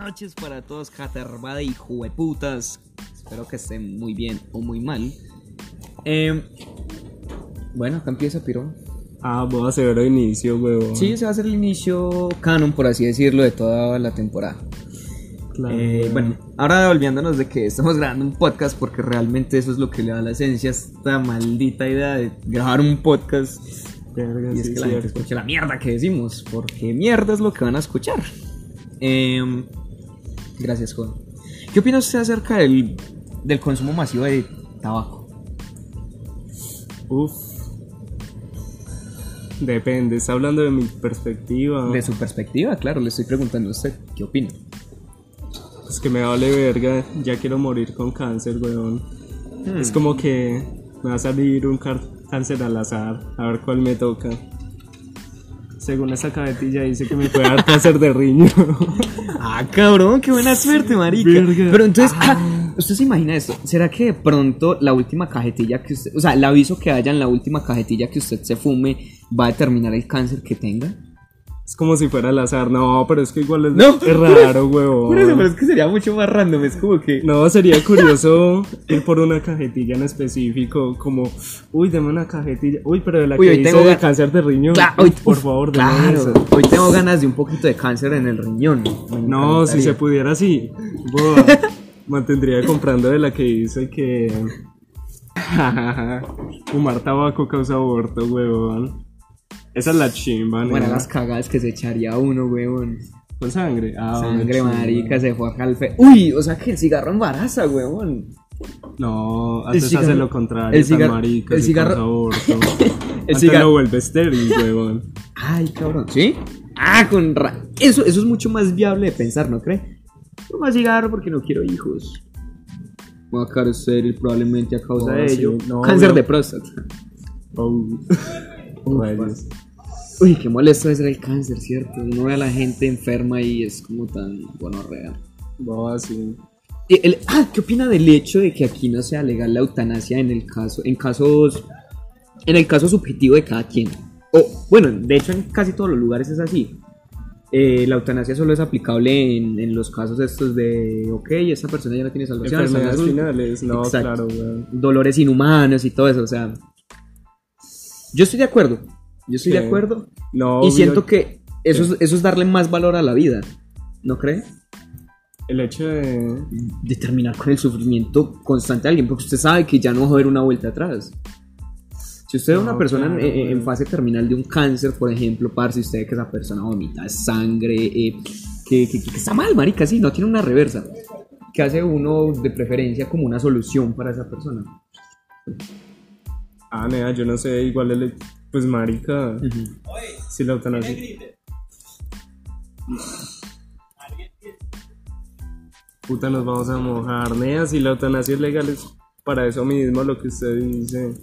noches para todos, catervada y jueputas. Espero que estén muy bien o muy mal. Eh, bueno, acá empieza Piro. Ah, voy a hacer el inicio, huevón. Sí, se va a hacer el inicio canon, por así decirlo, de toda la temporada. Claro, Eh, bueno, ahora olvidándonos de que estamos grabando un podcast, porque realmente eso es lo que le da la esencia a esta maldita idea de grabar un podcast. Verga, Y es sí, que la gente cierto. escuche la mierda que decimos, porque mierda es lo que van a escuchar. Em, gracias, Juan. ¿Qué opina usted acerca del, del consumo masivo de tabaco? Uf. Depende, está hablando de mi perspectiva. De su perspectiva, claro, le estoy preguntando a usted, ¿qué opina? Es que me vale verga, ya quiero morir con cáncer, weón. Hmm. Es como que me va a salir un cáncer al azar, a ver cuál me toca. Según esa cajetilla dice que me puede dar cáncer de riñón. Ah, cabrón, qué buena suerte, marica. Verga. Pero entonces, ah, ¿usted se imagina esto? ¿Será que de pronto la última cajetilla que usted, o sea, el aviso que haya en la última cajetilla que usted se fume va a determinar el cáncer que tenga? Es como si fuera al azar, no, pero es que igual es, No, es raro, eso, pero es que sería mucho más random, es como que... No, sería curioso ir por una cajetilla en específico, como, uy, deme una cajetilla, uy, pero de la Uy, que hoy tengo de cáncer de riñón, Cla- uy, hoy- por favor, deme claro, eso. hoy tengo ganas de un poquito de cáncer en el riñón. No, si se pudiera así, boa, mantendría comprando de la que dice que fumar tabaco causa aborto, huevón. Esa es la chimba, ¿no? Bueno, las cagadas que se echaría uno, weón. Con sangre. Ah, Sangre marica, se fue acá al fe. Uy, o sea que el cigarro embaraza, weón. No, El haces cigarro- hace lo contrario, el cigarro- marica, el cigarro- causa aborto. El Antes cigarro- lo vuelve estéril, huevón. Ay, cabrón. ¿Sí? Ah, con ra... Eso, eso es mucho más viable de pensar, ¿no cree? No más cigarro porque no quiero hijos. Voy a estéril probablemente a causa No, de sí, ello. no, Cáncer weón. de próstata. Oh. Uy, qué molesto ser el cáncer, ¿cierto? Uno ve a la gente enferma y es como tan. Va así. Y el- ah, ¿qué opina del hecho de que aquí no sea legal la eutanasia en el caso, en casos, en el caso subjetivo de cada quien? O, bueno, de hecho en casi todos los lugares es así. Eh, la eutanasia solo es aplicable en, en los casos estos de, ok, esa persona ya no tiene salvación, Enfermedades finales, no, Exacto. claro, dolores inhumanos y todo eso, o sea, yo estoy de acuerdo, yo estoy de Sí. acuerdo No, y siento que eso es, eso es darle más valor a la vida, ¿no cree? el hecho de. de terminar con el sufrimiento constante de alguien, porque usted sabe que ya no va a haber una vuelta atrás. Si usted ve a una No, persona en- claro, en, en güey. fase terminal de un cáncer, por ejemplo, par, si usted que esa persona vomita sangre, eh, que, que- que está mal, marica, sí, no tiene una reversa. ¿Qué hace uno de preferencia como una solución para esa persona? Ah, nea, yo no sé, igual el. Pues, marica. Si la eutanasia. Puta, nos vamos a mojar, nea. Si la eutanasia es legal, es para eso mismo lo que usted dice.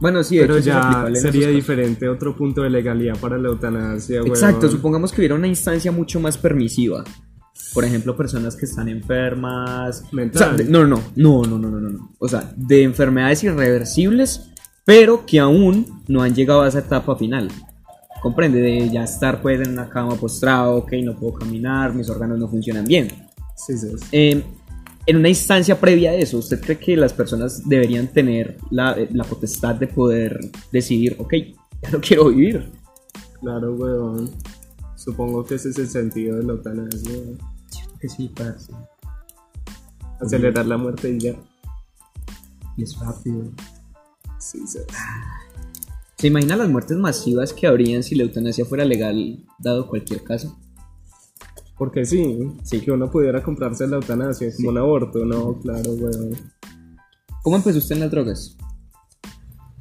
Bueno, sí, de Pero hecho, ya sería diferente otro punto de legalidad para la eutanasia, Exacto, weón. supongamos que hubiera una instancia mucho más permisiva. Por ejemplo, personas que están enfermas. Mental. O sea, de- no, no, no, no, no, no, no, no. O sea, de enfermedades irreversibles, pero que aún no han llegado a esa etapa final. Comprende, de ya estar pues en una cama postrado, ok, no puedo caminar, mis órganos no funcionan bien. Sí, sí. Eh, en una instancia previa a eso, ¿usted cree que las personas deberían tener la, eh, la potestad de poder decidir, ok, ya no quiero vivir? Claro, weón. Supongo que ese es el sentido de la eutanasia. Que sí, parce. Acelerar la muerte y ya. Y es rápido. Sí, sí. ¿Se imagina las muertes masivas que habrían si la eutanasia fuera legal, dado cualquier caso? Porque sí, sí, que uno pudiera comprarse la eutanasia como un aborto, no, claro, weón. ¿Cómo empezó usted en las drogas?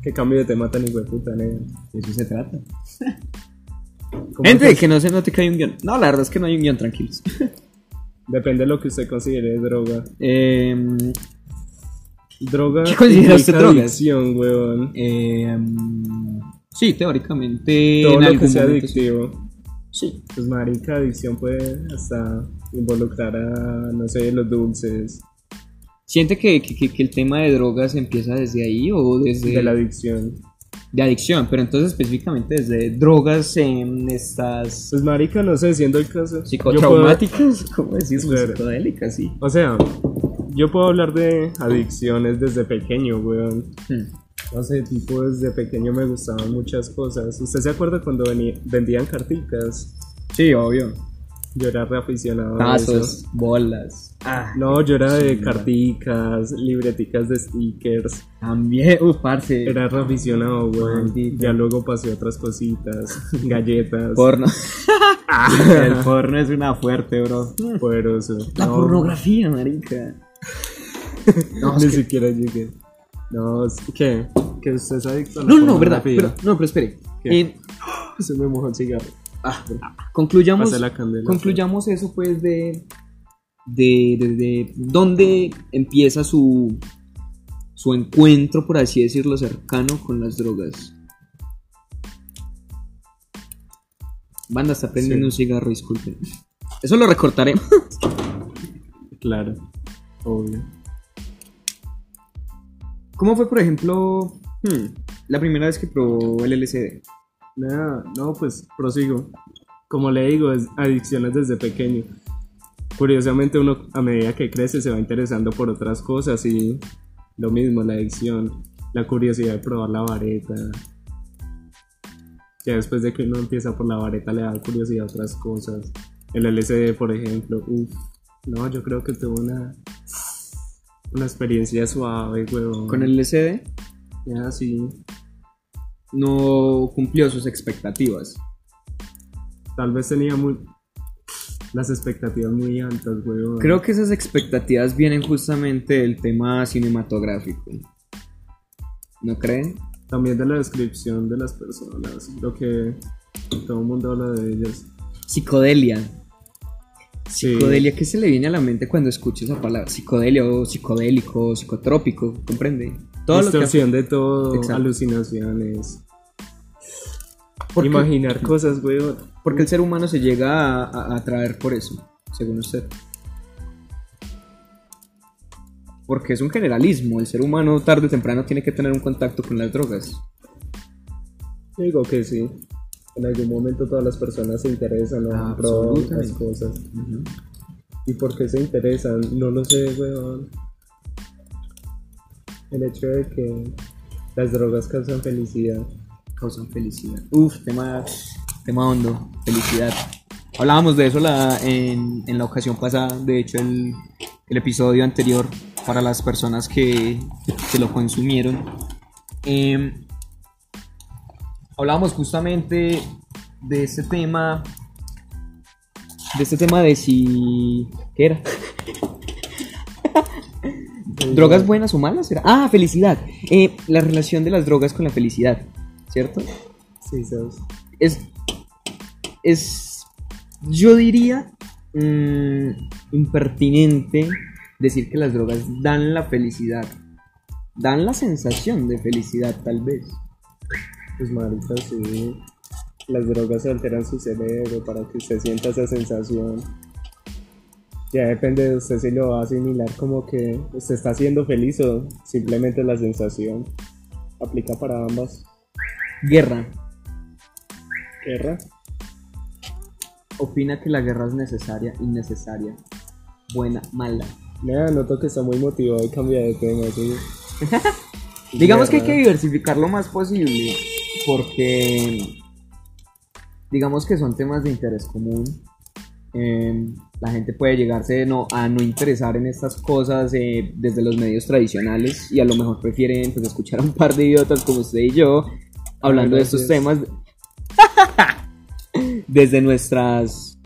Qué cambio de tema tan hijueputa, nega. De eso se trata. ¿Cómo Gente, empezó? que no se note que hay un guion. No, la verdad es que no hay un guion, tranquilos. Depende de lo que usted considere droga. Em, Droga ¿Qué considera usted implica drogas? adicción, weón. em, sí, teóricamente. Todo en lo algún que sea adictivo. Sí. Pues marica, adicción puede hasta involucrar a, no sé, los dulces ¿Siente que, que- que- el tema de drogas empieza desde ahí o desde.? de la adicción. de adicción, pero entonces específicamente desde drogas en estas Pues marica, no sé, siendo el caso. psicotraumáticas, ¿cómo decirlo? Claro. Psicodélicas, sí. puedo- o sea, yo puedo hablar de adicciones desde pequeño, weón. Hmm. No sé, tipo desde pequeño me gustaban muchas cosas. ¿Usted se acuerda cuando vendían carticas? Sí, obvio. Yo era reaficionado a eso. Tazos, bolas. Ah, No, yo era de carticas, libreticas de stickers. también, uh, parce. Era reaficionado, weón. Maldito. Ya luego pasé otras cositas, galletas. porno. El porno es una fuerte, bro. Poderoso. La No, pornografía, marica. No, Ni que- siquiera llegué. No, es- ¿qué? ¿Que usted es adicto a la no, no, verdad. Pero, no, pero espere. Eh, Se me mojó el cigarro. ah, concluyamos, candela. concluyamos eso, pues, de, de, de, de dónde empieza su, su encuentro, por así decirlo, cercano con las drogas. Banda está prendiendo Sí. un cigarro, disculpen. Eso lo recortaremos. Claro, obvio. ¿Cómo fue, por ejemplo, hmm, la primera vez que probó el LSD? Nada, no, pues prosigo. Como le digo, es adicciones desde pequeño. Curiosamente uno a medida que crece se va interesando por otras cosas y lo mismo, la adicción, la curiosidad de probar la vareta. Ya después de que uno empieza por la vareta le da curiosidad a otras cosas. El LSD, por ejemplo, uff, no, yo creo que tuve una, una experiencia suave, huevón. Con el LSD Ya, sí, no cumplió sus expectativas. tal vez tenía muy... Las expectativas muy altas, huevón. Creo que esas expectativas vienen justamente del tema cinematográfico. ¿No creen? También de la descripción de las personas, lo que todo el mundo habla de ellas. Psicodelia. Sí. Psicodelia, ¿qué se le viene a la mente cuando escucha esa palabra? Psicodelia o psicodélico, psicotrópico, ¿comprende? Todo lo que Distorsión de todo, Exacto. alucinaciones. Porque- Imaginar cosas, weón. Porque el ser humano se llega a, a atraer por eso, según usted. Porque es un generalismo, el ser humano tarde o temprano tiene que tener un contacto con las drogas. Digo que sí. En algún momento todas las personas se interesan en probar las cosas. ¿Y por qué se interesan? No lo sé, weón. El hecho de que las drogas causan felicidad. Causan felicidad. Uf, tema, tema hondo, felicidad. Hablábamos de eso la, en, en la ocasión pasada, de hecho el, el episodio anterior, para las personas que, que lo consumieron. Em, hablábamos justamente de este tema, de este tema de si... ¿Qué era? ¿Drogas buenas o malas? Era? Ah, felicidad. Eh, la relación de las drogas con la felicidad, ¿cierto? Sí, ¿sabes? es, es yo diría, mm, impertinente decir que las drogas dan la felicidad. Dan la sensación de felicidad, tal vez. Pues marica, sí. Las drogas alteran su cerebro para que usted sienta esa sensación. Ya depende de usted si lo va a asimilar como que usted está siendo feliz o simplemente la sensación. Aplica para ambas. Guerra. Guerra. Opina que la guerra es necesaria, innecesaria. Buena, mala. Nada, noto que está muy motivado y cambia de tema, sí. Digamos que hay que diversificar lo más posible, porque digamos que son temas de interés común. Eh, la gente puede llegarse no, a no interesar en estas cosas eh, desde los medios tradicionales y a lo mejor prefieren pues, escuchar a un par de idiotas como usted y yo hablando de estos temas desde nuestras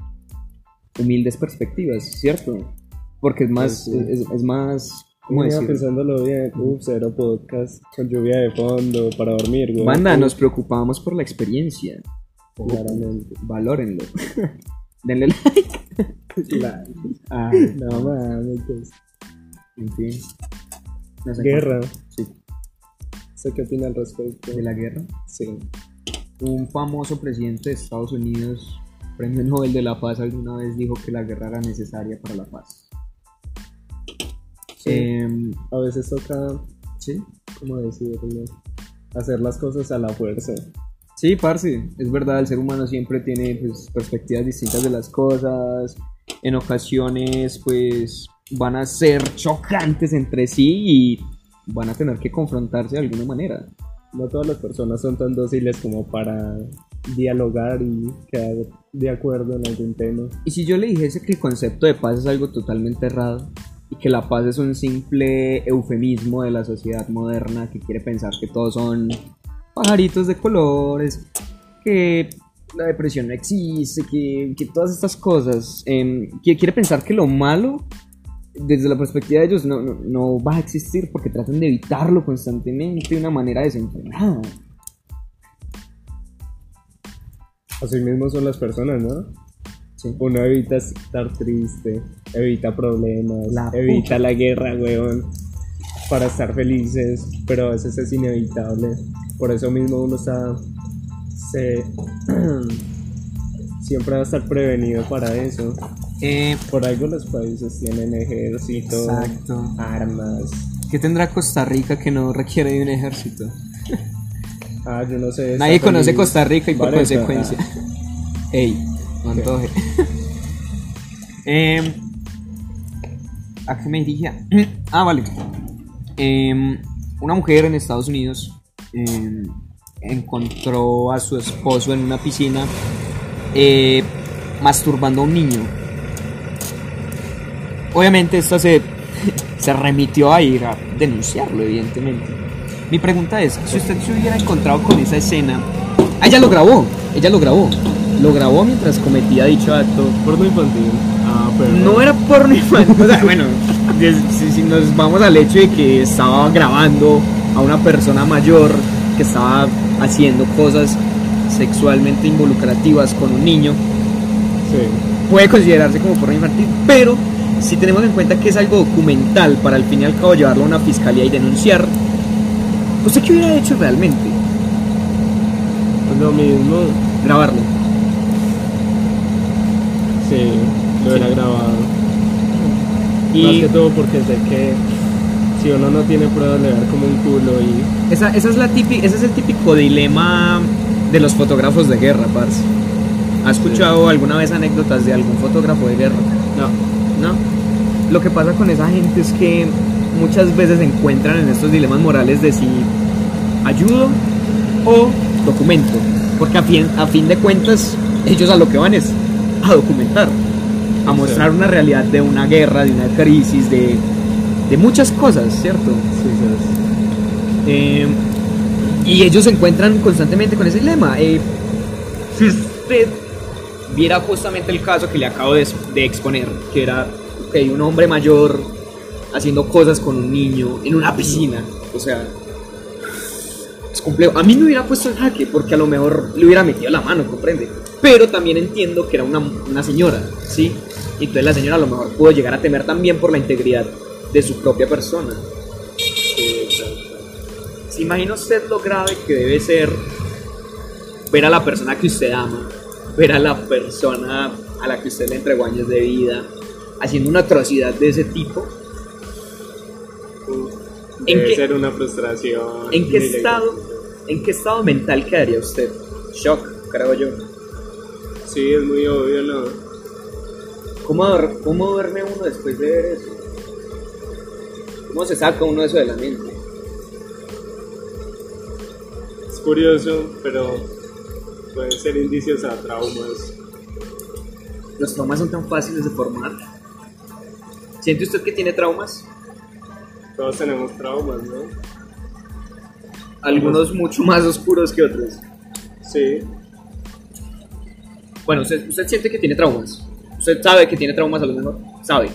humildes perspectivas, ¿cierto? Porque es más, Pues sí. es, es más, ¿cómo decirlo? pensándolo bien. Cero podcast con lluvia de fondo para dormir, güey. Banda, nos preocupamos por la experiencia. Claramente. Valórenlo. Denle like. Ay, no mames. pues. En fin. No sé Guerra. Sí, ¿Usted qué opina al respecto? de la guerra. Sí. Un famoso presidente de Estados Unidos, premio Nobel de la Paz, alguna vez dijo que la guerra era necesaria para la paz. Sí. Em, A veces toca, sí. ¿cómo decirlo? hacer las cosas a la fuerza. Sí, parce, es verdad, el ser humano siempre tiene pues, perspectivas distintas de las cosas. En ocasiones, pues, van a ser chocantes entre sí y van a tener que confrontarse de alguna manera. No todas las personas son tan dóciles como para dialogar y quedar de acuerdo en algún tema. Y si yo le dijese que el concepto de paz es algo totalmente errado y que la paz es un simple eufemismo de la sociedad moderna que quiere pensar que todos son pajaritos de colores, que la depresión no existe, que, que todas estas cosas, em, quiere pensar que lo malo desde la perspectiva de ellos no, no, no va a existir porque tratan de evitarlo constantemente de una manera desenfrenada. Así mismo son las personas, ¿no? Sí. Uno evita estar triste, evita problemas, La evita la guerra, weón, para estar felices, pero a veces es inevitable. Por eso mismo uno está, se, siempre va a estar prevenido para eso. Eh, Por algo los países tienen ejército, Exacto. armas. ¿Qué tendrá Costa Rica que no requiere de un ejército? Ah, yo no sé. Nadie conoce. Costa Rica y por Vareta, consecuencia. Ey, ¿Qué? antoje. Em, ¿A qué me dirigía? ah, vale. Em, una mujer en Estados Unidos em, encontró a su esposo en una piscina eh, masturbando a un niño. Obviamente esta se, se remitió a ir a denunciarlo, evidentemente. Mi pregunta es, si usted se hubiera encontrado con esa escena... Ah, ella lo grabó, ella lo grabó. Lo grabó mientras cometía dicho acto. Porno infantil. Ah, pero. No era porno infantil. O sea, bueno, si nos vamos al hecho de que estaba grabando a una persona mayor que estaba haciendo cosas sexualmente involucrativas con un niño, Sí. puede considerarse como porno infantil, pero si tenemos en cuenta que es algo documental para al fin y al cabo llevarlo a una fiscalía y denunciar, ¿usted qué hubiera hecho realmente? Pues lo mismo. Grabarlo. Sí, lo hubiera grabado. Más Y que todo porque sé que si uno no tiene pruebas le va a dar como un culo y esa, esa es la típica, ese es el típico dilema de los fotógrafos de guerra, parce. ¿Has escuchado alguna vez anécdotas de algún fotógrafo de guerra? no. ¿no? Lo que pasa con esa gente es que muchas veces se encuentran en estos dilemas morales de si ayudo o documento. Porque a fin, a fin de cuentas, ellos a lo que van es a documentar, a mostrar Sí. una realidad de una guerra, de una crisis, de, de muchas cosas, ¿cierto? Sí. Eh, y ellos se encuentran constantemente con ese dilema. Eh, si usted viera justamente el caso que le acabo de, de exponer, que era un hombre mayor haciendo cosas con un niño en una piscina, o sea, es complejo. A mí me hubiera puesto en jaque porque a lo mejor le hubiera metido la mano, comprende. Pero también entiendo que era una, una señora, ¿sí? Y entonces la señora a lo mejor pudo llegar a temer también por la integridad de su propia persona. ¿Se imagina usted lo grave que debe ser ver a la persona que usted ama, ver a la persona a la que usted le entregó años de vida, haciendo una atrocidad de ese tipo? ¿En Debe qué- ser una frustración. ¿En qué estado, en qué estado mental quedaría usted? Shock, creo yo. Sí, es muy obvio, ¿no? ¿Cómo, cómo duerme uno después de ver eso? ¿Cómo se saca uno eso de la mente? Es curioso, pero pueden ser indicios a traumas. Los traumas son tan fáciles de formar. ¿Siente usted que tiene traumas? Todos tenemos traumas, ¿no? Algunos mucho más oscuros que otros. Sí, Bueno, usted, usted siente que tiene traumas. Usted sabe que tiene traumas a lo mejor. Sabe.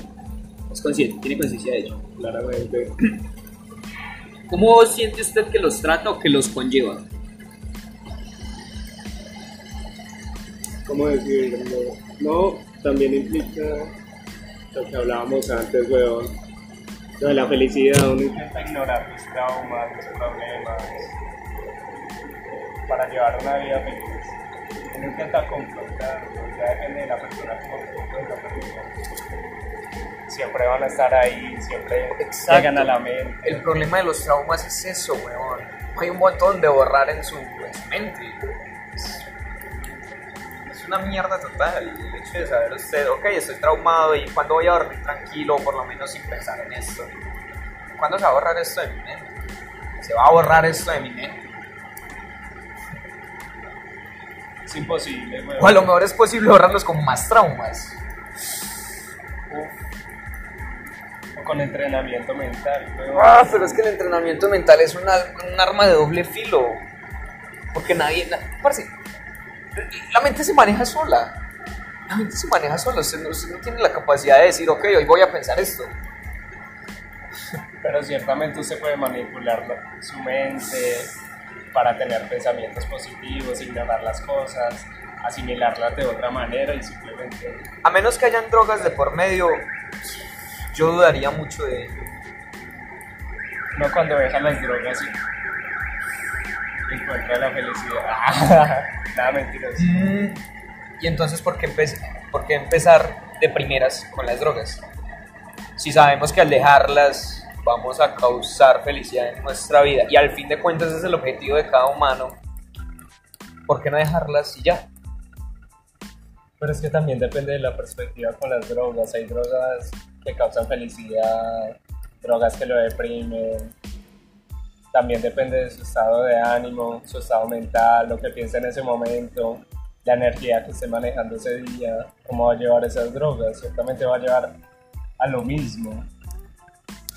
Es consciente, tiene conciencia de ello. claramente. ¿Cómo siente usted que los trata o que los conlleva? ¿Cómo decirlo? No, también implica lo que hablábamos antes, weón. Lo de la felicidad, uno intenta ignorar los traumas, los problemas, para llevar una vida feliz. Uno intenta confrontarlos, ya depende de la como persona. Siempre van a estar ahí, siempre Exacto. llegan a la mente. El problema de los traumas es eso, weón. hay un montón de borrar en su, en su mente. Es, es una mierda total el hecho de saber usted, ok, estoy traumado y cuando voy a dormir tranquilo, por lo menos sin pensar en esto. ¿Cuándo se va a borrar esto de mi mente? Se va a borrar esto de mi mente. Es imposible, weón. O a lo mejor es posible borrarlos con más traumas. O con entrenamiento mental, weón. Ah, pero es que el entrenamiento mental es una- un arma de doble filo. Porque nadie. na- parce, la mente se maneja sola. La mente se maneja sola. Usted no, usted no tiene la capacidad de decir, ok, hoy voy a pensar esto. Pero ciertamente usted puede manipular la- su mente para tener pensamientos positivos, ignorar las cosas, asimilarlas de otra manera y simplemente... A menos que hayan drogas de por medio, yo dudaría mucho de ello. No cuando deja las drogas y encuentra la felicidad. Nada, mentiras. Mm, Y entonces, ¿por qué, empe- por qué empezar de primeras con las drogas? Si sabemos que al dejarlas vamos a causar felicidad en nuestra vida y al fin de cuentas ese es el objetivo de cada humano, ¿por qué no dejarlas y ya? Pero es que también depende de la perspectiva con las drogas. Hay drogas que causan felicidad, drogas que lo deprimen. También depende de su estado de ánimo, su estado mental, lo que piensa en ese momento, la energía que esté manejando ese día, cómo va a llevar esas drogas. Ciertamente va a llevar a lo mismo.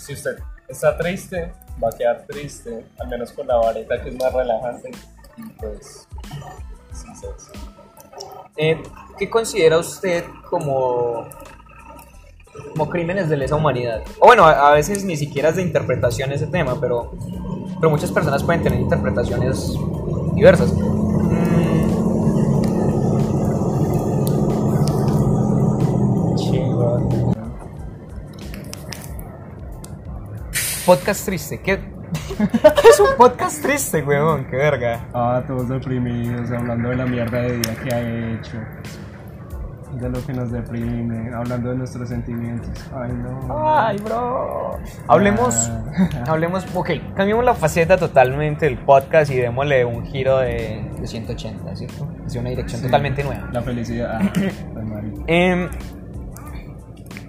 Si usted está triste, va a quedar triste, al menos con la vareta que es más relajante. Y pues, sí, sí. Eh, ¿Qué considera usted como, como crímenes de lesa humanidad? O bueno, a, a veces ni siquiera es de interpretación ese tema, pero, pero muchas personas pueden tener interpretaciones diversas. Podcast triste, ¿qué, ¿Qué es un podcast triste, weón? Qué verga. Ah, todos deprimidos, hablando de la mierda de vida que ha hecho. De lo que nos deprime, hablando de nuestros sentimientos. Ay, no. Ay, bro. Hablemos, Ah. hablemos, ok, cambiemos la faceta totalmente del podcast y démosle un giro de, de 180, ¿cierto? Hacia una dirección Sí. totalmente nueva. La felicidad. Ah, marica. Em,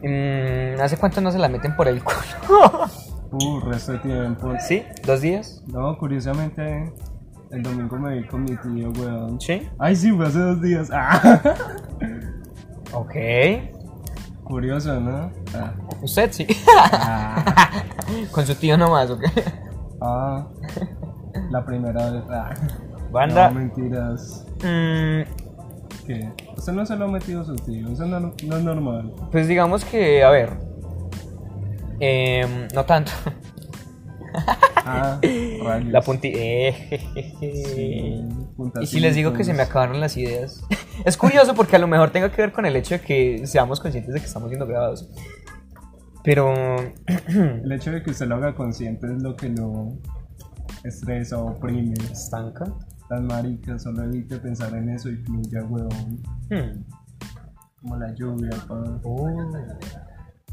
mm, ¿Hace cuánto no se la meten por el culo? Uh, resto de tiempo. ¿Sí? ¿Dos días? No, curiosamente, el domingo me vi con mi tío, weón. Sí. Ay, sí, fue hace dos días. Ah. Ok. Curioso, ¿no? Ah. Usted sí. Ah. Con su tío nomás, ¿ok? Ah. La primera vez. Ah. Banda. No, mentiras. Mm, ¿Qué? Usted no se lo ha metido a su tío, eso no, no es normal. pues digamos que, a ver. Em, no tanto. Ah. La punti... eh, Sí, Y si les digo que se me acabaron las ideas. Es curioso porque a lo mejor tenga que ver con el hecho de que seamos conscientes de que estamos siendo grabados. Pero... El hecho de que usted lo haga consciente es lo que lo estresa, oprime. ¿Estanca? Tan marica, solo evite pensar en eso y fluya, weón. Hmm. Como la lluvia, pa. Uh,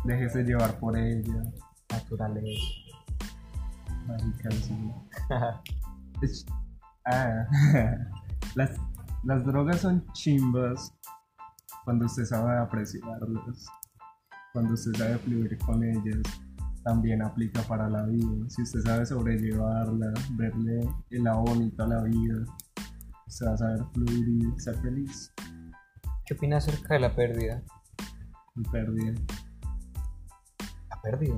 Déjese llevar por ella. naturaleza. Marica, sí. Ah, las, las drogas son chimbas cuando usted sabe apreciarlas, cuando usted sabe fluir con ellas. También aplica para la vida. Si usted sabe sobrellevarla, verle el lado bonito a la vida, usted va a saber fluir y ser feliz. ¿Qué opina acerca de la pérdida? Y pérdida. La pérdida.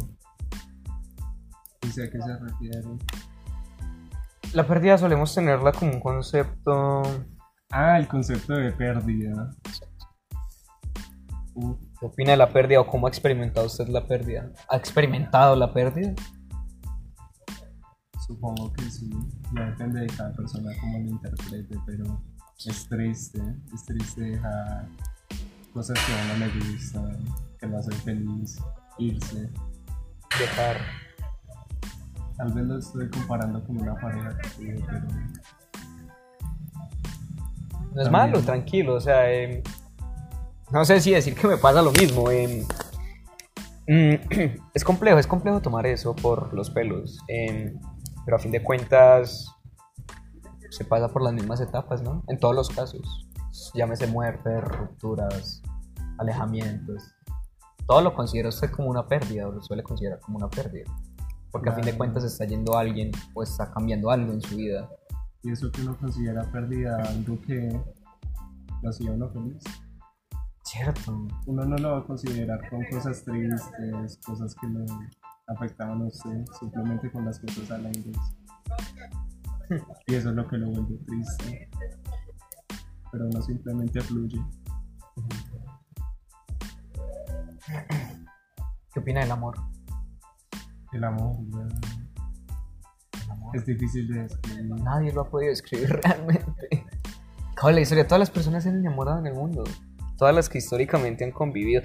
¿Y a qué se refiere? La pérdida solemos tenerla como un concepto... Ah, el concepto de pérdida. ¿Qué opina de la pérdida o cómo ha experimentado usted la pérdida? ¿Ha experimentado la pérdida? Supongo que sí, ya depende de cada persona cómo lo interprete, pero es triste, es triste dejar cosas que a uno le gustan, que lo hacen feliz, irse. Dejar. Tal vez lo estoy comparando con una pareja que tuve, pero No es También. malo, tranquilo, o sea, em, no sé si decir que me pasa lo mismo. em, es complejo, es complejo tomar eso por los pelos, em, pero a fin de cuentas se pasa por las mismas etapas, ¿no? En todos los casos. Llámese muerte, rupturas, alejamientos. Todo lo considera usted como una pérdida o lo suele considerar como una pérdida. Porque a fin de cuentas está yendo alguien o está cambiando algo en su vida. Y eso que uno considera pérdida, algo que lo hacía uno feliz. Cierto. Uno no lo va a considerar con cosas tristes, cosas que lo afectaban a usted, simplemente con las cosas alegres. Y eso es lo que lo vuelve triste. Pero uno simplemente fluye. ¿Qué opina del amor? El amor, weón, El amor. es difícil de describir. Nadie lo ha podido describir realmente. Cabe la historia, todas las personas se han enamorado en el mundo. Todas las que históricamente han convivido.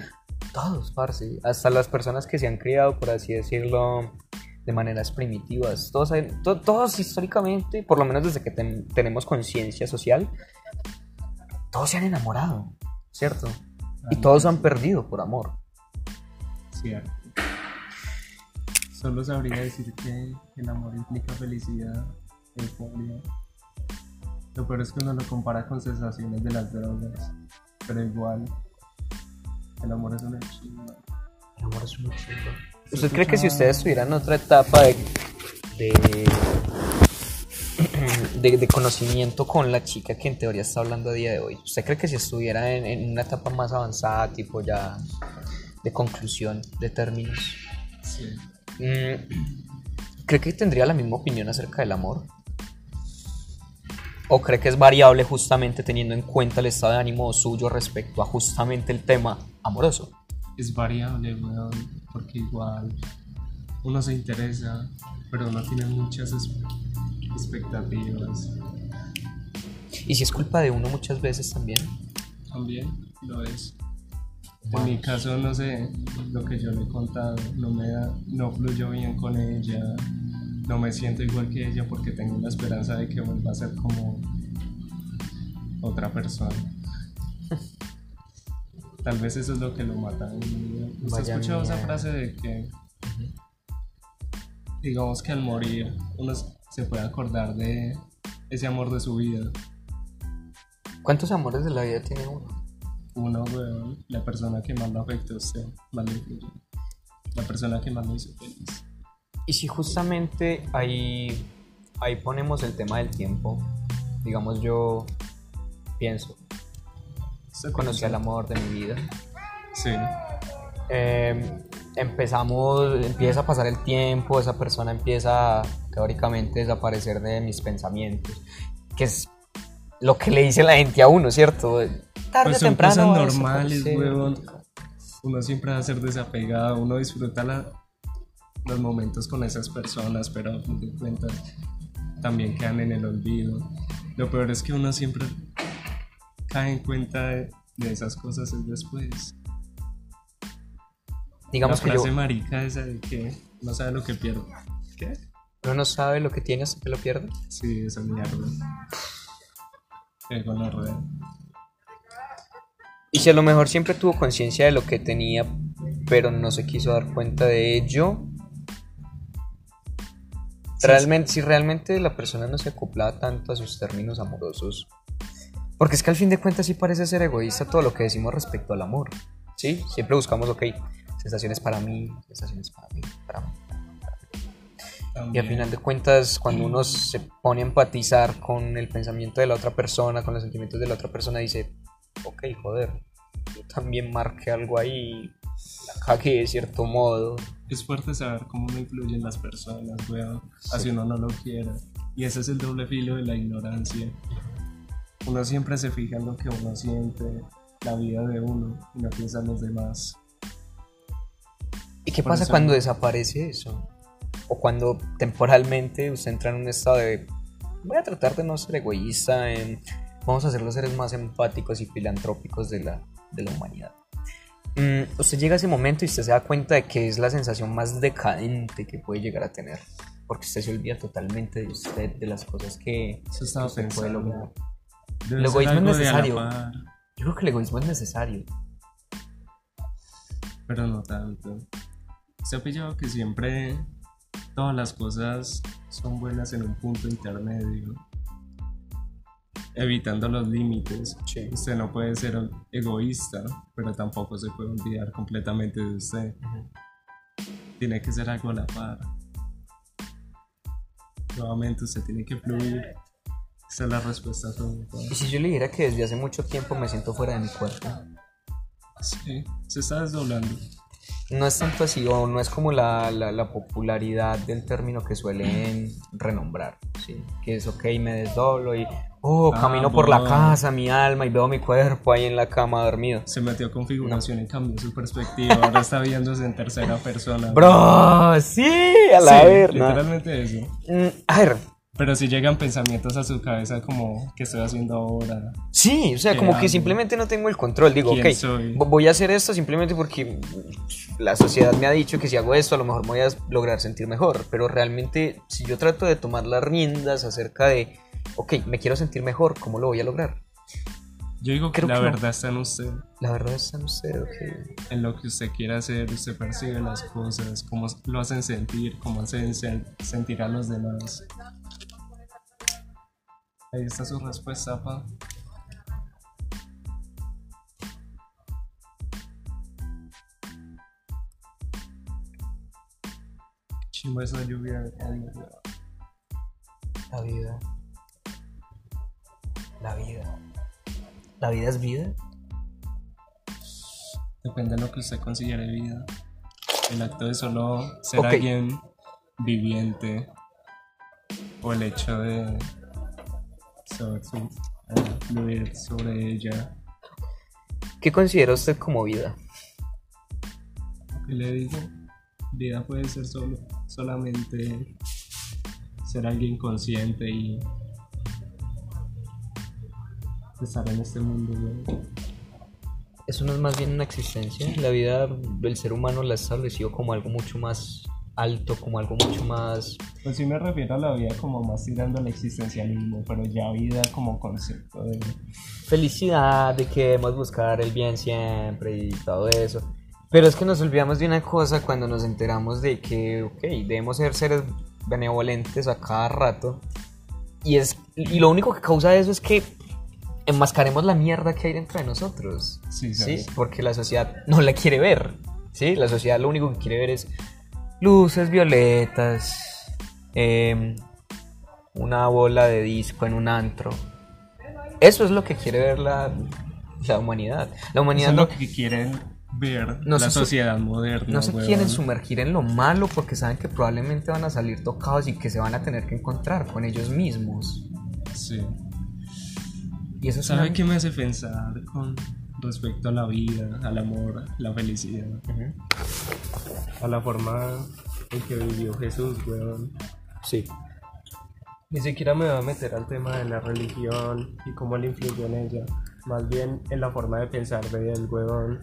Todos, parce. Hasta las personas que se han criado, por así decirlo, de maneras primitivas. Todos, to- todos históricamente, por lo menos desde que ten- tenemos conciencia social, todos se han enamorado, ¿cierto? Y todos han perdido por amor. Cierto. Solo sabría decir que el amor implica felicidad, euforia. Lo peor es que uno lo compara con sensaciones de las drogas, pero igual, el amor es una chingada. El amor es chido. Se ¿Usted cree que si escucha- usted estuviera en otra etapa de, de, de, de conocimiento con la chica que en teoría está hablando a día de hoy, ¿usted cree que si estuviera en, en una etapa más avanzada, tipo ya de conclusión de términos, Sí. mm, cree que tendría la misma opinión acerca del amor? ¿O cree que es variable justamente teniendo en cuenta el estado de ánimo suyo respecto a justamente el tema amoroso? Es variable, weón, porque igual uno se interesa, pero uno tiene muchas expectativas. Y si es culpa de uno muchas veces también. También lo es. En mi caso, no sé, lo que yo le he contado, no me da, no fluyo bien con ella, no me siento igual que ella porque tengo la esperanza de que vuelva a ser como otra persona. Tal vez eso es lo que lo mata. ¿Usted ha escuchado esa frase de que, digamos que al morir uno se puede acordar de ese amor de su vida? ¿Cuántos amores de la vida tiene uno? Uno, weón, la persona que más lo afectó a usted, más lo influyó. La persona que más lo hizo feliz. Y si justamente ahí, ahí ponemos el tema del tiempo, digamos yo pienso, ¿Usted conocí al amor de mi vida, Sí, eh, empezamos, empieza a pasar el tiempo, esa persona empieza teóricamente a desaparecer de mis pensamientos, que es lo que le dice la gente a uno, ¿cierto? Tarde Pues son temprano cosas normales, desaparecer. huevón. uno siempre va a ser desapegado, uno disfruta la- los momentos con esas personas, pero a fin de cuentas también quedan en el olvido. Lo peor es que uno siempre cae en cuenta de, de esas cosas es después. Digamos la que yo, frase marica esa de que no sabe lo que pierde. ¿Qué? uno no sabe lo que tiene hasta que lo pierde. Sí, esa mierda. Y si a lo mejor siempre tuvo conciencia de lo que tenía, pero no se quiso dar cuenta de ello. Realmente, si realmente la persona no se acoplaba tanto a sus términos amorosos. Porque es que al fin de cuentas sí parece ser egoísta todo lo que decimos respecto al amor. ¿Sí? Siempre buscamos, ok, sensaciones para mí, sensaciones para mí, para mí. Y También. final de cuentas, cuando uno se pone a empatizar con el pensamiento de la otra persona, con los sentimientos de la otra persona, dice, ok, joder, yo también marqué algo ahí, la cagué de cierto modo. Es fuerte saber cómo uno influye en las personas, weón. Así uno no lo quiera. Y ese es el doble filo de la ignorancia. Uno siempre se fija en lo que uno siente, la vida de uno, y no piensa en los demás. ¿Y qué Por pasa cuando desaparece eso? O cuando temporalmente usted entra en un estado de, voy a tratar de no ser egoísta, vamos a ser los seres más empáticos y filantrópicos de la, de la humanidad. Mm, usted llega a ese momento y usted se da cuenta de que es la sensación más decadente que puede llegar a tener. Porque usted se olvida totalmente de usted, de las cosas que Eso estaba usted puede lograr. El egoísmo es necesario. Yo creo que el egoísmo es necesario. pero no tanto. Se ha pillado que siempre todas las cosas son buenas en un punto intermedio. evitando los límites. Sí. Usted no puede ser egoísta, pero tampoco se puede olvidar completamente de usted. Tiene que ser algo a la par. Nuevamente usted tiene que fluir. Esa es la respuesta a todo. Y si yo le dijera que desde hace mucho tiempo me siento fuera de mi cuerpo. Sí, se está desdoblando. No es tanto así, o no es como la, la, la popularidad del término que suelen renombrar, ¿sí? Que es, ok, me desdoblo y, oh, Ah, camino por la casa, mi alma, y veo mi cuerpo ahí en la cama dormido. Se metió configuración y cambió su perspectiva. Ahora está viéndose en tercera persona. Bro, sí, a la Sí, literalmente eso. Mm, A ver, Pero si llegan pensamientos a su cabeza como, ¿qué estoy haciendo ahora? sí, o sea, ¿Qué como que simplemente no tengo el control. Digo, ¿Quién ok, soy? voy a hacer esto simplemente porque la sociedad me ha dicho que si hago esto a lo mejor me voy a lograr sentir mejor. Pero realmente, si yo trato de tomar las riendas acerca de, ok, me quiero sentir mejor, ¿cómo lo voy a lograr? Yo digo que Creo la que no. verdad está en usted. La verdad está en usted, ok. En lo que usted quiera hacer, usted percibe las cosas, cómo lo hacen sentir, cómo hacen sen- sentir a los demás. Ahí está su respuesta, pa. Chimba esa lluvia. La vida. La vida. ¿La vida es vida? Depende de lo que usted considere vida. El acto de solo ser alguien viviente o el hecho de fluir sobre ella. ¿Qué considera usted como vida? ¿Qué le digo? Vida puede ser solo, solamente ser alguien consciente y estar en este mundo. Eso no es más bien una existencia. La vida del ser humano la ha establecido como algo mucho más alto, como algo mucho más... Pues sí me refiero a la vida como más tirando al existencialismo, pero ya vida como concepto de... Felicidad, de que debemos buscar el bien siempre y todo eso. Pero es que nos olvidamos de una cosa cuando nos enteramos de que, ok, debemos ser seres benevolentes a cada rato. Y, es, y lo único que causa eso es que enmascaremos la mierda que hay dentro de nosotros. Sí, ¿sí? Porque la sociedad no la quiere ver. ¿sí? La sociedad lo único que quiere ver es luces violetas, em, una bola de disco en un antro. Eso es lo que quiere ver la, la humanidad. La Eso humanidad es no, lo que quieren ver No la sociedad moderna. no se quieren sumergir en lo malo porque saben que probablemente van a salir tocados y que se van a tener que encontrar con ellos mismos. Sí. Y eso es ¿Sabe una- qué me hace pensar con respecto a la vida, al amor, la felicidad? Ujú. A la forma en que vivió Jesús, weón. Sí. Ni siquiera me voy a meter al tema de la religión y cómo le influyó en ella. Más bien en la forma de pensar de él, weón.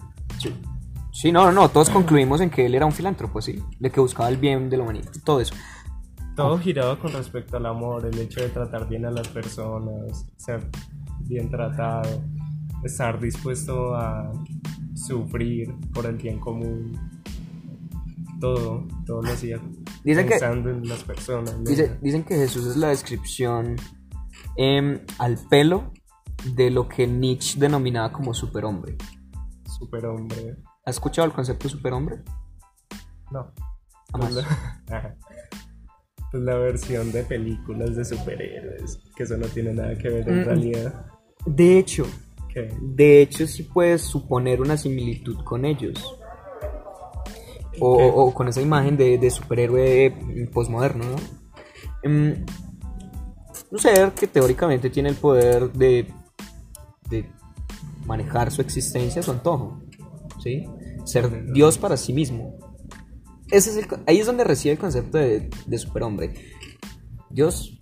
Sí, no, no, no, todos concluimos en que él era un filántropo, sí, de que buscaba el bien de la humanidad, todo eso. Todo girado con respecto al amor, el hecho de tratar bien a las personas, ser bien tratado, estar dispuesto a sufrir por el bien común. Todo, todo lo hacía que- pensando en las personas. Dice- dicen que Jesús es la descripción em, al pelo de lo que Nietzsche denominaba como superhombre. Superhombre. ¿Has escuchado el concepto de superhombre? No. Pues la. Pues la versión de películas de superhéroes, que eso no tiene nada que ver en Mm. realidad. De hecho, De hecho sí puedes suponer una similitud con ellos. O, con esa imagen de, de superhéroe posmoderno, ¿no? Em, un ser que teóricamente tiene el poder de, de manejar su existencia a su antojo, ¿sí? Ser Dios para sí mismo. Ese es el ahí es donde reside el concepto de, de superhombre. Dios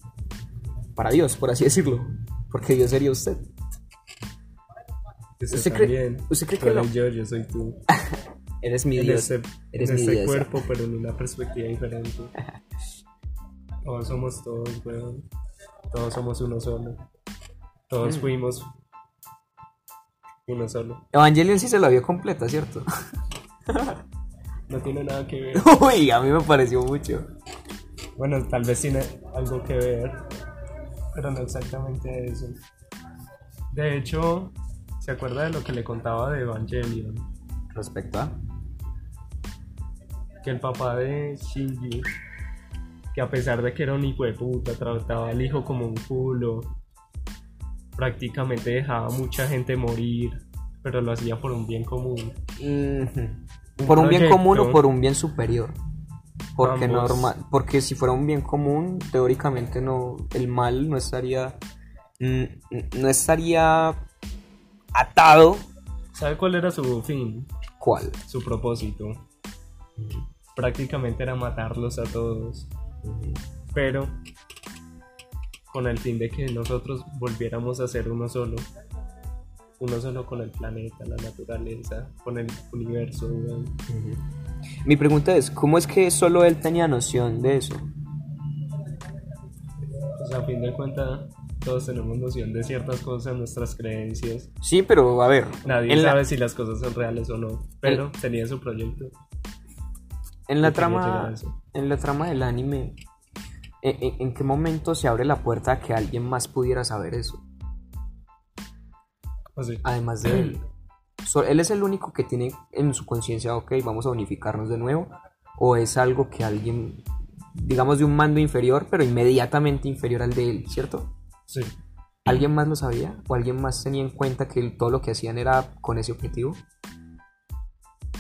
para Dios, por así decirlo. Porque Dios sería usted. ¿Usted cree- usted que yo, yo soy tú. Eres mi en Dios. este, Eres en mi Dios. cuerpo, pero en una perspectiva diferente. Todos somos todos, weón. Todos somos uno solo. Todos Mm. fuimos uno solo. Evangelion sí se la vio completa, ¿cierto? No tiene nada que ver. Uy, a mí me pareció mucho. Bueno, tal vez tiene algo que ver, pero no exactamente eso. De hecho, ¿se acuerda de lo que le contaba de Evangelion? Respecto a. Que el papá de Shinji, que a pesar de que era un hijo de puta, trataba al hijo como un culo, prácticamente dejaba mucha gente morir, pero lo hacía por un bien común. ¿Por un bien común o por un bien superior? Porque, Ambos. normal, porque si fuera un bien común, teóricamente no, el mal no estaría, mm, no estaría atado. ¿Sabe cuál era su fin? ¿Cuál? Su propósito. Prácticamente era matarlos a todos. Pero con el fin de que nosotros volviéramos a ser uno solo. Uno solo con el planeta, la naturaleza, con el universo. Mi pregunta es, ¿cómo es que solo él tenía noción de eso? Pues a fin de cuentas, todos tenemos noción de ciertas cosas, nuestras creencias. Sí, pero a ver, Nadie la- sabe si las cosas son reales o no. Pero tenía su proyecto. En la trama, en la trama del anime, ¿en, en- en qué momento se abre la puerta a que alguien más pudiera saber eso? Así. Además de él. So- ¿Él es el único que tiene en su conciencia, ok, vamos a unificarnos de nuevo? ¿O es algo que alguien, digamos, de un mando inferior, pero inmediatamente inferior al de él, ¿cierto? Sí. ¿Alguien más lo sabía? ¿O alguien más tenía en cuenta que todo lo que hacían era con ese objetivo?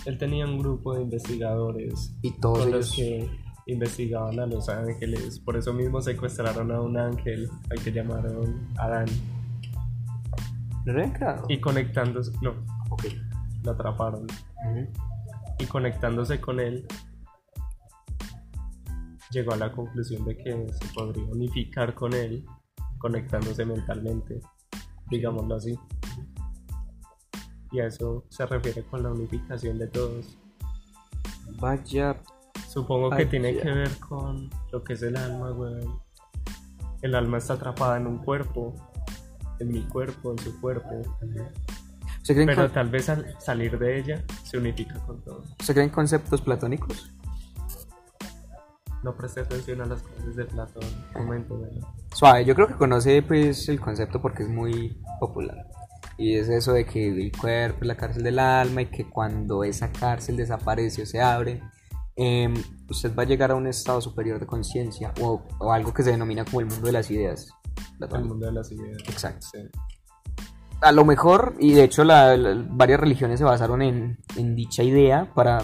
Él tenía un grupo de investigadores Y todos con los que investigaban a los ángeles. Por eso mismo secuestraron a un ángel al que llamaron Adán. ¿No? Y conectándose, no, Ok. lo atraparon. Y conectándose con él, llegó a la conclusión de que se podría unificar con él, conectándose mentalmente, digámoslo así. Y a eso se refiere con la unificación de todos. Vaya... Supongo que tiene que ver con lo que es el alma, weón. El alma está atrapada en un cuerpo, en mi cuerpo, en su cuerpo. ¿Se creen, Pero tal vez al salir de ella se unifica con todo. ¿Se creen conceptos platónicos? No presté atención a las cosas de Platón. Momento, weón. Suave, yo creo que conoce pues el concepto porque es muy popular. Y es eso de que el cuerpo es la cárcel del alma y que cuando esa cárcel desaparece o se abre, em, usted va a llegar a un estado superior de conciencia o, o algo que se denomina como el mundo de las ideas. El mundo de las ideas. Exacto. Sí. A lo mejor, y de hecho la- la- varias religiones se basaron en, en dicha idea para,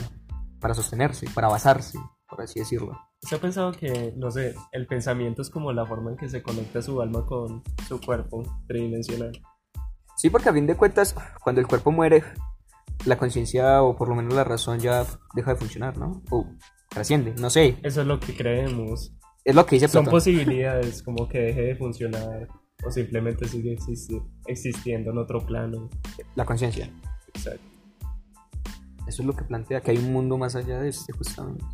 para sostenerse, para basarse, por así decirlo. ¿Usted ha pensado que, no sé, el pensamiento es como la forma en que se conecta su alma con su cuerpo tridimensional? Sí, porque a fin de cuentas, cuando el cuerpo muere, la conciencia o por lo menos la razón ya deja de funcionar, ¿no? O trasciende, no sé. Eso es lo que creemos. Es lo que dice Son Platón. posibilidades como que deje de funcionar o simplemente sigue existi- existiendo en otro plano. La conciencia. Exacto. Eso es lo que plantea, que hay un mundo más allá de este, justamente.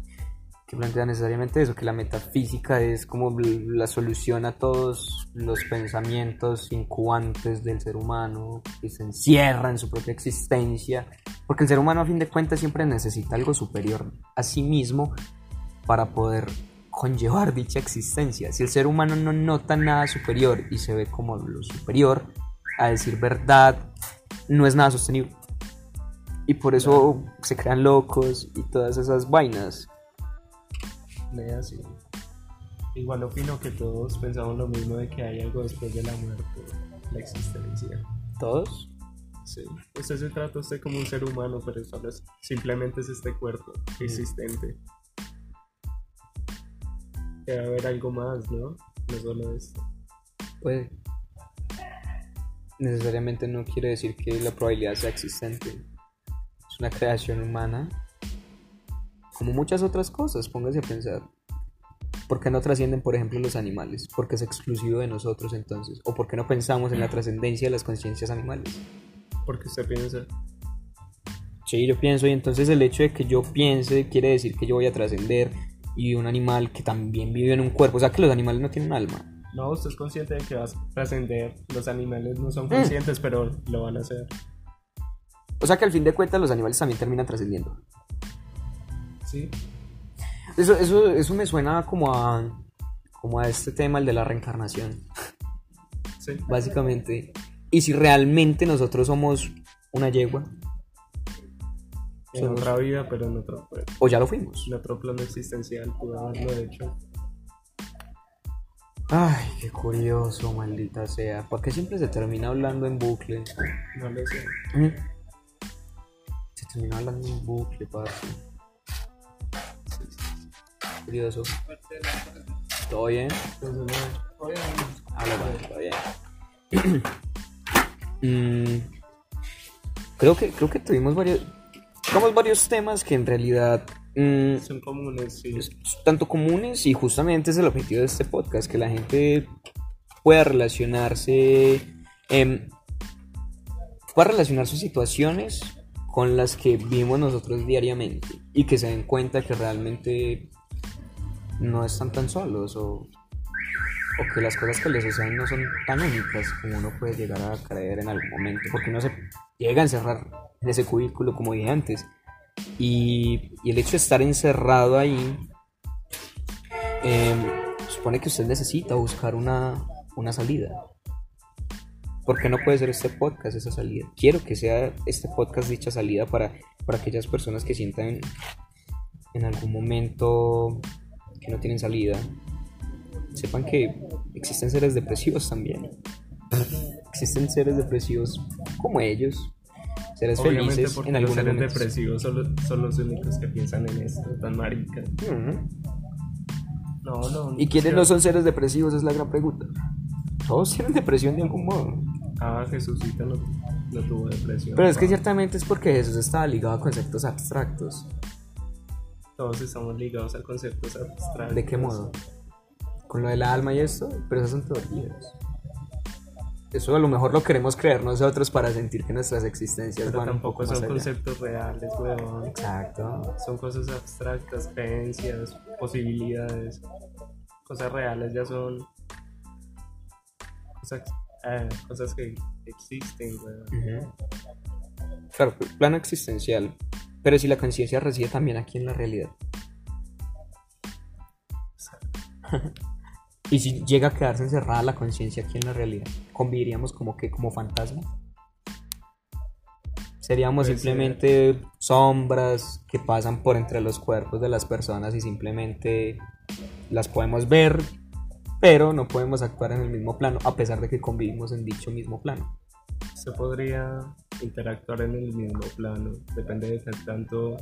Que plantea necesariamente eso, que la metafísica es como la solución a todos los pensamientos incubantes del ser humano, que se encierra en su propia existencia. Porque el ser humano, a fin de cuentas, siempre necesita algo superior a sí mismo para poder conllevar dicha existencia. Si el ser humano no nota nada superior y se ve como lo superior, a decir verdad, no es nada sostenible. Y por eso se crean locos y todas esas vainas. Vea así. Igual opino que todos pensamos lo mismo de que hay algo después de la muerte, la existencia. ¿Todos? Sí. Usted se trata usted como un ser humano, pero solo es, simplemente es este cuerpo existente. Debe haber algo más, ¿no? No solo esto. Puede. Necesariamente no quiere decir que la probabilidad sea existente. Es una creación humana. Como muchas otras cosas, póngase a pensar. ¿Por qué no trascienden, por ejemplo, los animales? Porque es exclusivo de nosotros entonces. ¿O por qué no pensamos en la trascendencia de las conciencias animales? Porque usted piensa, Sí, yo pienso, y entonces el hecho de que yo piense quiere decir que yo voy a trascender y un animal que también vive en un cuerpo, o sea que los animales no tienen un alma. no, usted es consciente de que va a trascender. Los animales no Mm. son conscientes, pero lo van a hacer. O sea que al fin de cuentas los animales también terminan trascendiendo. Sí. Eso, eso, eso me suena como a, como a este tema, el de la reencarnación, Sí. básicamente. ¿Y si realmente nosotros somos una yegua? En Somos- otra vida, pero en otro, ¿O ya lo fuimos? en otro plano existencial pudo haberlo hecho. Ay, qué curioso, maldita sea. ¿Por qué siempre se termina hablando en bucle? No lo sé. Mm. Se termina hablando en bucle, parce. Curioso. ¿Todo bien? Entonces, no, Habla, bueno, todo bien. Mm, creo que creo que tuvimos varios tocamos varios temas que en realidad mm, son comunes, sí. tanto comunes y justamente es el objetivo de este podcast, que la gente pueda relacionarse, em, pueda relacionar sus situaciones con las que vivimos nosotros diariamente y que se den cuenta que realmente no están tan solos o, o que las cosas que les suceden no son tan únicas como uno puede llegar a creer en algún momento, porque uno se llega a encerrar en ese cubículo como dije antes y, y el hecho de estar encerrado ahí em, supone que usted necesita buscar una, una salida. ¿Por qué no puede ser este podcast esa salida? Quiero que sea este podcast dicha salida para, para aquellas personas que sientan en algún momento que no tienen salida. Sepan que existen seres depresivos también. Existen seres depresivos como ellos. Seres Obviamente felices porque en los algunos seres momentos. depresivos son, son los únicos que piensan en esto, tan marica. Ujú. No, no. ¿Y quiénes es no son seres depresivos? Es la gran pregunta. Todos tienen depresión de algún modo. Ah, Jesucita no, no tuvo depresión. Pero es que Ah, ciertamente es porque Jesús estaba ligado a conceptos abstractos. Todos estamos ligados a conceptos abstractos. ¿De qué modo? Con lo del alma y esto, pero esas son teorías. Eso a lo mejor lo queremos creer nosotros para sentir que nuestras existencias Pero van un tampoco más son allá. conceptos reales, weón. Exacto. Son cosas abstractas, creencias, posibilidades. Cosas reales ya son cosas, cosas que existen, weón. Ujú. Claro, plano existencial. Pero si la conciencia reside también aquí en la realidad. y si llega a quedarse encerrada la conciencia aquí en la realidad, ¿conviviríamos como que como fantasmas? Seríamos simplemente sombras que pasan por entre los cuerpos de las personas y simplemente las podemos ver, pero no podemos actuar en el mismo plano, a pesar de que convivimos en dicho mismo plano. Se podría interactuar en el mismo plano. Depende de qué tanto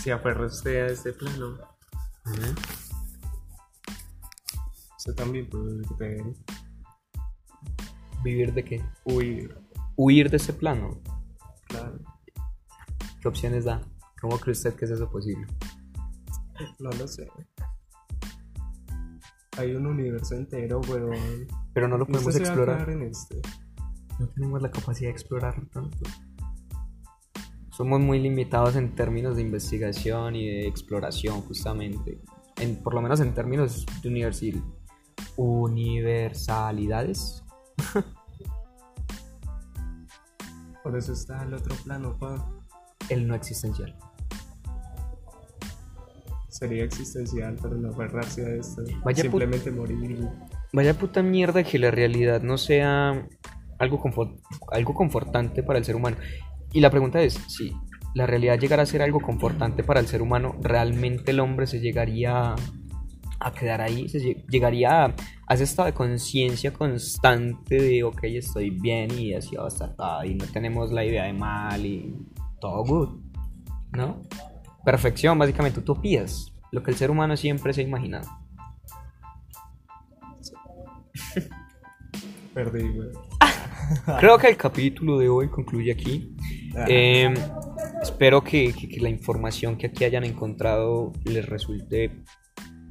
se aferre usted a este plano. Usted también puede ¿Vivir de qué? huir, Huir de ese plano. claro. ¿Qué opciones da? ¿Cómo cree usted que es eso posible? No lo sé. Hay un universo entero, weón. Pero no lo podemos explorar. en este. No tenemos la capacidad de explorar tanto. Somos muy limitados en términos de investigación y de exploración, justamente. En, por lo menos en términos de universi- universalidades. Por eso está el otro plano, pa. El no existencial. Sería existencial, pero no aferrarse a esto. Vaya Simplemente morir. Vaya puta mierda que la realidad no sea algo, confort- algo confortante para el ser humano. Y la pregunta es, si la realidad llegara a ser algo confortante para el ser humano, ¿realmente el hombre se llegaría a quedar ahí? ¿Se lle- llegaría a, a ese estado de conciencia constante de, ok, estoy bien y así va a estar todo, y no tenemos la idea de mal y todo good? ¿No? Perfección, básicamente utopías, lo que el ser humano siempre se ha imaginado. Perdí, weón. Creo que el capítulo de hoy concluye aquí. Eh, espero que, que- que la información que aquí hayan encontrado les resulte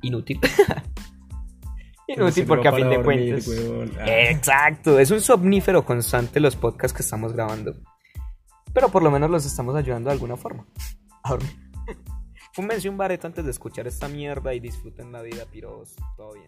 inútil. inútil porque a fin de dormir, cuentas... Ah. Exacto, es un somnífero constante los podcasts que estamos grabando. Pero por lo menos los estamos ayudando de alguna forma. a dormir. Fúmense un bareto antes de escuchar esta mierda y disfruten la vida, piros. Todo bien.